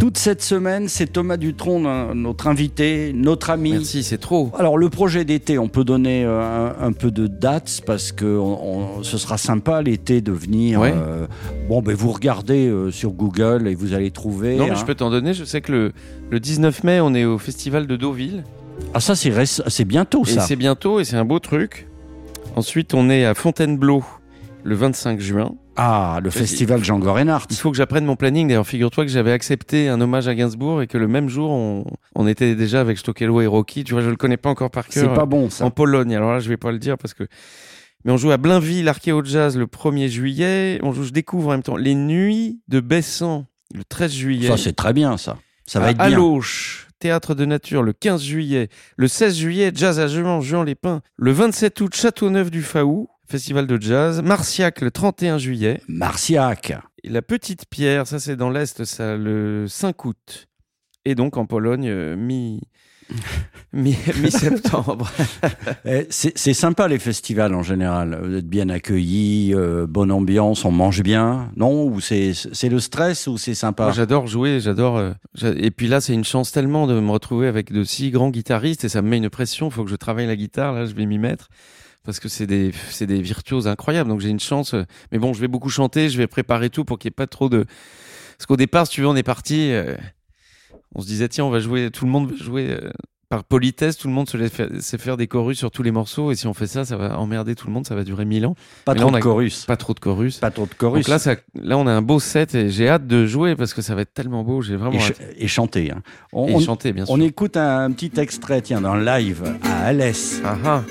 Toute cette semaine, c'est Thomas Dutronc, no- notre invité, notre ami. Merci, c'est trop. Alors le projet d'été, on peut donner euh, un, un peu de dates parce que on- on- ce sera sympa l'été de venir. Ouais. euh, bon, ben vous regardez euh, sur Google et vous allez trouver. Non, mais hein. je peux t'en donner. Je sais que le, le 19 mai, on est au festival de Deauville. Ah ça c'est bientôt ça. c'est bientôt et c'est un beau truc. Ensuite, on est à Fontainebleau le 25 juin. Ah le festival Jean Gorenhardt. Il faut que j'apprenne mon planning. D'ailleurs, figure-toi que j'avais accepté un hommage à Gainsbourg et que le même jour, on, on était déjà avec Stokelo et Rocky. Tu vois, je le connais pas encore par C'est cœur. pas bon ça. en Pologne. Alors là, je vais pas le dire parce que. Mais on joue à Blainville, Archéo Jazz le 1er juillet. On joue, je découvre en même temps les nuits de Bessan le 13 juillet. Ça c'est très bien ça. Ça va à être bien. Alloche, Théâtre de Nature le 15 juillet. Le 16 juillet, Jazz à Juan, Juan les Pins. Le 27 août, Châteauneuf du Faou, Festival de Jazz. Marciac le 31 juillet. Marciac. Et la Petite Pierre, ça c'est dans l'Est, ça le 5 août. Et donc en Pologne, euh, mi... mi- mi-septembre. Eh, C'est sympa les festivals en général. Vous êtes bien accueillis, euh, bonne ambiance, on mange bien, non? Ou c'est le stress ou c'est sympa? J'adore jouer, j'adore. euh, et puis là, c'est une chance tellement de me retrouver avec de si grands guitaristes et ça me met une pression. Il faut que je travaille la guitare. Là, je vais m'y mettre parce que c'est des, c'est des virtuoses incroyables. Donc j'ai une chance. Mais bon, je vais beaucoup chanter. Je vais préparer tout pour qu'il n'y ait pas trop de. Parce qu'au départ, si tu veux, on est parti. euh, on se disait tiens, on va jouer. Tout le monde va jouer. euh, par politesse, tout le monde se laisse faire, sait faire des chorus sur tous les morceaux, et si on fait ça, ça va emmerder tout le monde, ça va durer mille ans. Pas mais trop de a- chorus. Pas trop de chorus. Pas trop de chorus. Donc là, ça, là, on a un beau set et j'ai hâte de jouer parce que ça va être tellement beau. J'ai vraiment et, ch- hâte. et chanter. hein. On, Et on- chanter, bien sûr. on écoute un, un petit extrait, tiens, dans le live à Alès. Ah ah.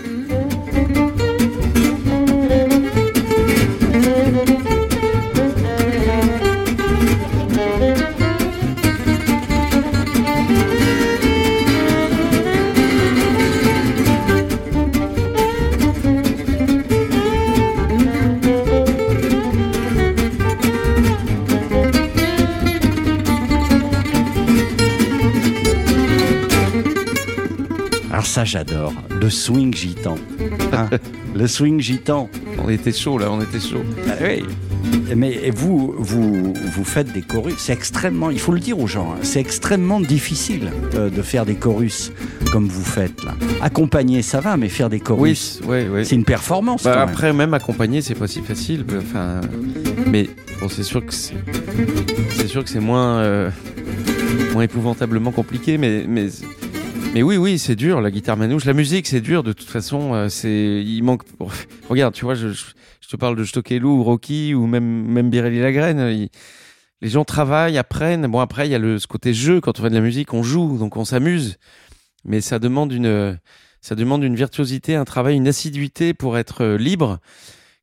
Ça, j'adore. Le swing gitan. Hein, le swing gitan. On était chaud là, on était chaud. Bah oui. Mais vous, vous, vous faites des chorus. C'est extrêmement, il faut le dire aux gens, hein, c'est extrêmement difficile euh, de faire des chorus comme vous faites là. Accompagner, ça va, mais faire des Oui, chorus, c'est une performance. Bah, quand même. après, même accompagner, c'est pas si facile. Enfin, mais bon, c'est sûr que c'est, c'est sûr que c'est moins, euh, moins épouvantablement compliqué, mais, mais, mais oui, oui, c'est dur. La guitare manouche, la musique, c'est dur. De toute façon, euh, c'est, il manque. Regarde, tu vois, je, je, te parle de Stokelo ou Rocky ou même, même Birelli Lagrène. il- les gens travaillent, apprennent. Bon, après, il y a le, ce côté jeu. Quand on fait de la musique, on joue, donc on s'amuse. Mais ça demande une, ça demande une virtuosité, un travail, une assiduité pour être euh, libre,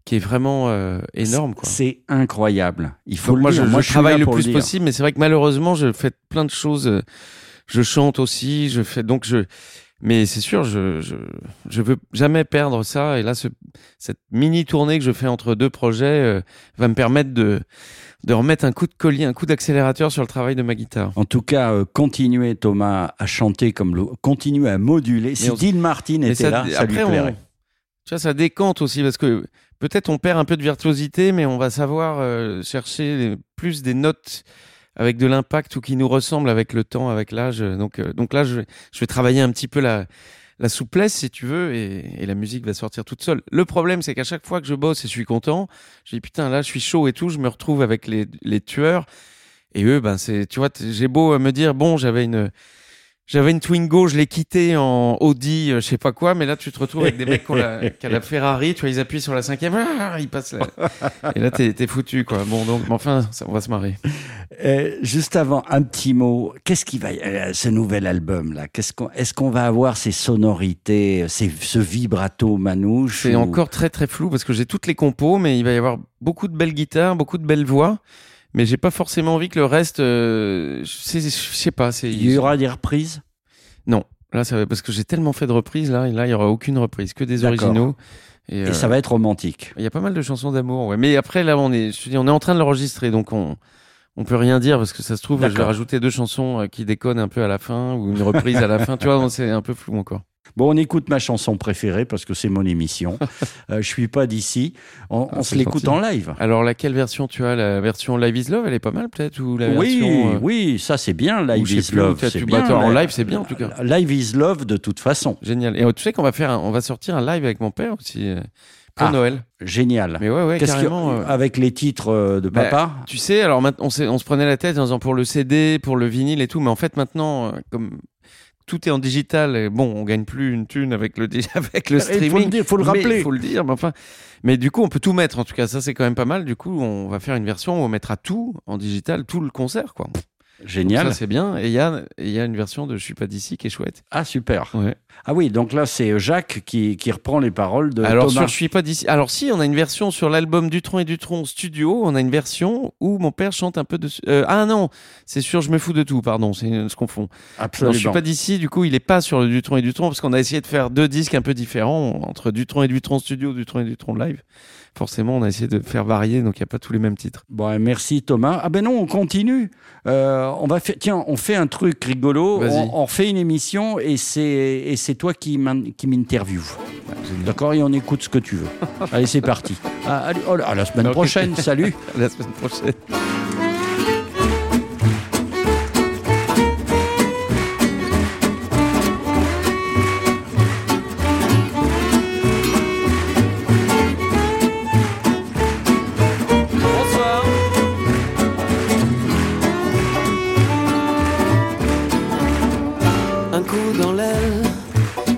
qui est vraiment euh, énorme. C'est incroyable. Il faut Donc le moi, dire. je, Moi, je suis travaille le plus possible, mais c'est vrai que malheureusement, je fais plein de choses. euh, Je chante aussi, je fais donc je. Mais c'est sûr, je, je je veux jamais perdre ça. Et là, ce, cette mini tournée que je fais entre deux projets euh, va me permettre de de remettre un coup de collier, un coup d'accélérateur sur le travail de ma guitare. En tout cas, euh, continuez Thomas à chanter comme le, continuez à moduler. Si on- Dean Martin était ça- là, ça lui après, on- plairait. tu vois, ça décante aussi parce que peut-être on perd un peu de virtuosité, mais on va savoir euh, chercher plus des notes avec de l'impact ou qui nous ressemblent avec le temps, avec l'âge. Donc, euh, donc là, je je vais travailler un petit peu la, la souplesse, si tu veux, et, et la musique va sortir toute seule. Le problème, c'est qu'à chaque fois que je bosse et je suis content, je dis putain, là, je suis chaud et tout, je me retrouve avec les, les tueurs. Et eux, ben, c'est, tu vois, j'ai beau euh, me dire, bon, j'avais une, j'avais une Twingo, je l'ai quittée en Audi, euh, je sais pas quoi, mais là tu te retrouves avec des mecs qui ont la, qui ont la Ferrari, tu vois, ils appuient sur la cinquième, ah, ils passent là. Et là t'es, t'es foutu, quoi. Bon, donc, mais enfin, ça, on va se marrer. Euh, juste avant, un petit mot. Qu'est-ce qui va, euh, ce nouvel album là? Qu'est-ce qu'on, est-ce qu'on va avoir ces sonorités, ces, ce vibrato manouche C'est ou- encore très très flou parce que j'ai toutes les compos, mais il va y avoir beaucoup de belles guitares, beaucoup de belles voix. Mais j'ai pas forcément envie que le reste, euh, je sais, je sais pas, c'est. Il y aura des reprises? Non. Là, ça va, parce que j'ai tellement fait de reprises, là, et là, il y aura aucune reprise, que des originaux. Et euh, ça va être romantique. Il y a pas mal de chansons d'amour, ouais. Mais après, là, on est, je te dis, on est en train de l'enregistrer, donc on, on peut rien dire parce que ça se trouve, je vais rajouter deux chansons euh, qui déconnent un peu à la fin ou une reprise à la fin. Tu vois, c'est un peu flou encore. Bon, on écoute ma chanson préférée parce que c'est mon émission. euh, je suis pas d'ici. On, on Ah, se l'écoute en live. Alors, laquelle version tu as? La version Live is Love, elle est pas mal peut-être ou la Oui, version euh, oui, ça c'est bien. Live is love. c'est bien, bah, toi, en live, c'est bien, en tout cas. Live is love de toute façon. Génial. Et euh, tu sais qu'on va faire, un- on va sortir un live avec mon père aussi pour Ah. Noël. Génial. Mais ouais, ouais, que- carrément. euh, avec les titres euh, de Bah, papa Tu sais, alors maintenant, on, on se prenait la tête en disant pour le CD, pour le vinyle et tout, mais en fait maintenant, euh, comme tout est en digital, et bon, on gagne plus une thune avec le, avec le Il faut le streaming. dire, faut le rappeler. Il faut le dire, mais enfin. Mais du coup, on peut tout mettre, en tout cas, ça c'est quand même pas mal. Du coup, on va faire une version où on mettra tout en digital, tout le concert, quoi. Donc Génial. Ça c'est bien. Et il y a, y une version de Je suis pas d'ici qui est chouette. Ah super. Ouais. Ah oui, donc là c'est Jacques qui, qui reprend les paroles de Alors Thomas. sur Je suis pas d'ici. Alors si, on a une version sur l'album Dutron et Dutron studio. On a une version où mon père chante un peu de. euh, ah non, c'est sur Je me fous de tout. Pardon, c'est on se confond. Absolument. Non, je suis pas d'ici, du coup, il est pas sur le Dutron et Dutron parce qu'on a essayé de faire deux disques un peu différents entre Dutron et Dutron Studio, Dutron et Dutron Live. Forcément, on a essayé de faire varier, donc il n'y a pas tous les mêmes titres. Bon, merci Thomas. Ah ben non, on continue. Euh, on va faire, tiens, on fait un truc rigolo. On, on fait une émission et c'est toi qui m'in- qui m'interviewe. D'accord Et on écoute ce que tu veux. allez, c'est parti. Ah, oh à la semaine prochaine. Salut. La semaine prochaine.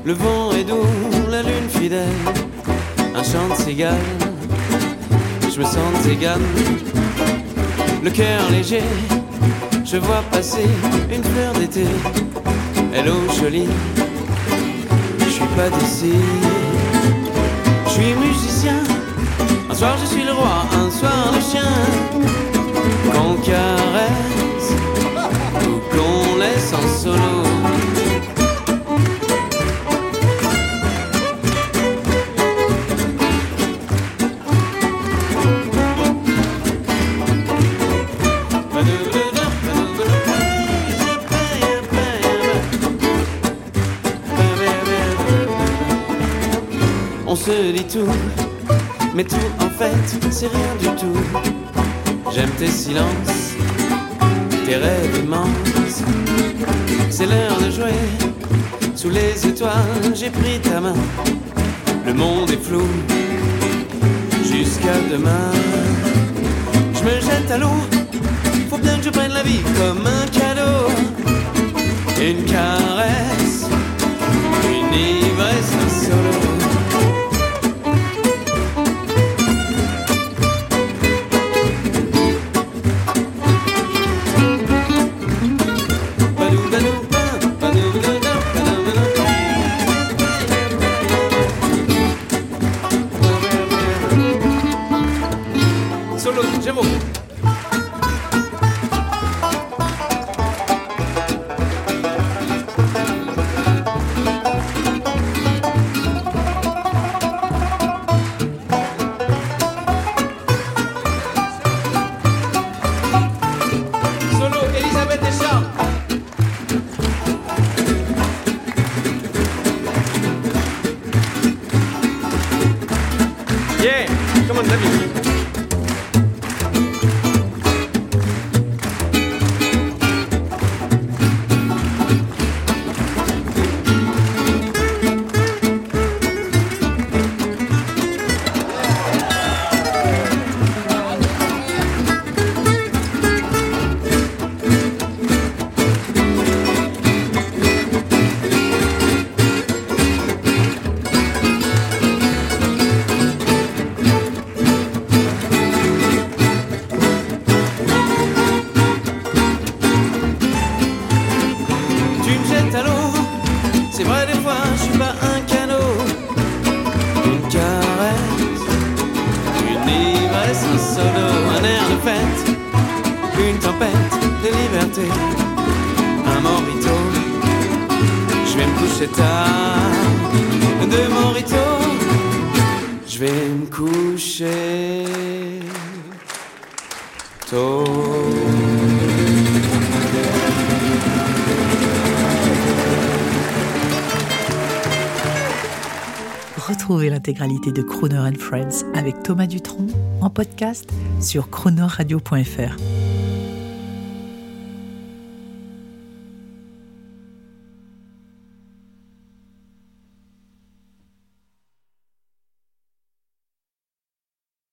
Le vent est doux, la lune fidèle, un chant de cigale, je me sens égal, le cœur léger, je vois passer une fleur d'été, hello jolie, je suis pas d'ici, je suis musicien, un soir je suis le roi, un soir le chien, Se dit tout, mais tout en fait c'est rien du tout. J'aime tes silences, tes rêves immenses. C'est l'heure de jouer, sous les étoiles j'ai pris ta main. Le monde est flou, jusqu'à demain. Je me jette à l'eau, faut bien que je prenne la vie comme un cadeau. Une caresse, une ivresse solo. Solo, j'aime tempête de morito. Je vais me coucher bruschetta de morito. Je vais me coucher tôt. Retrouvez l'intégralité de Crooner and Friends avec Thomas Dutronc en podcast sur chronoradio.fr.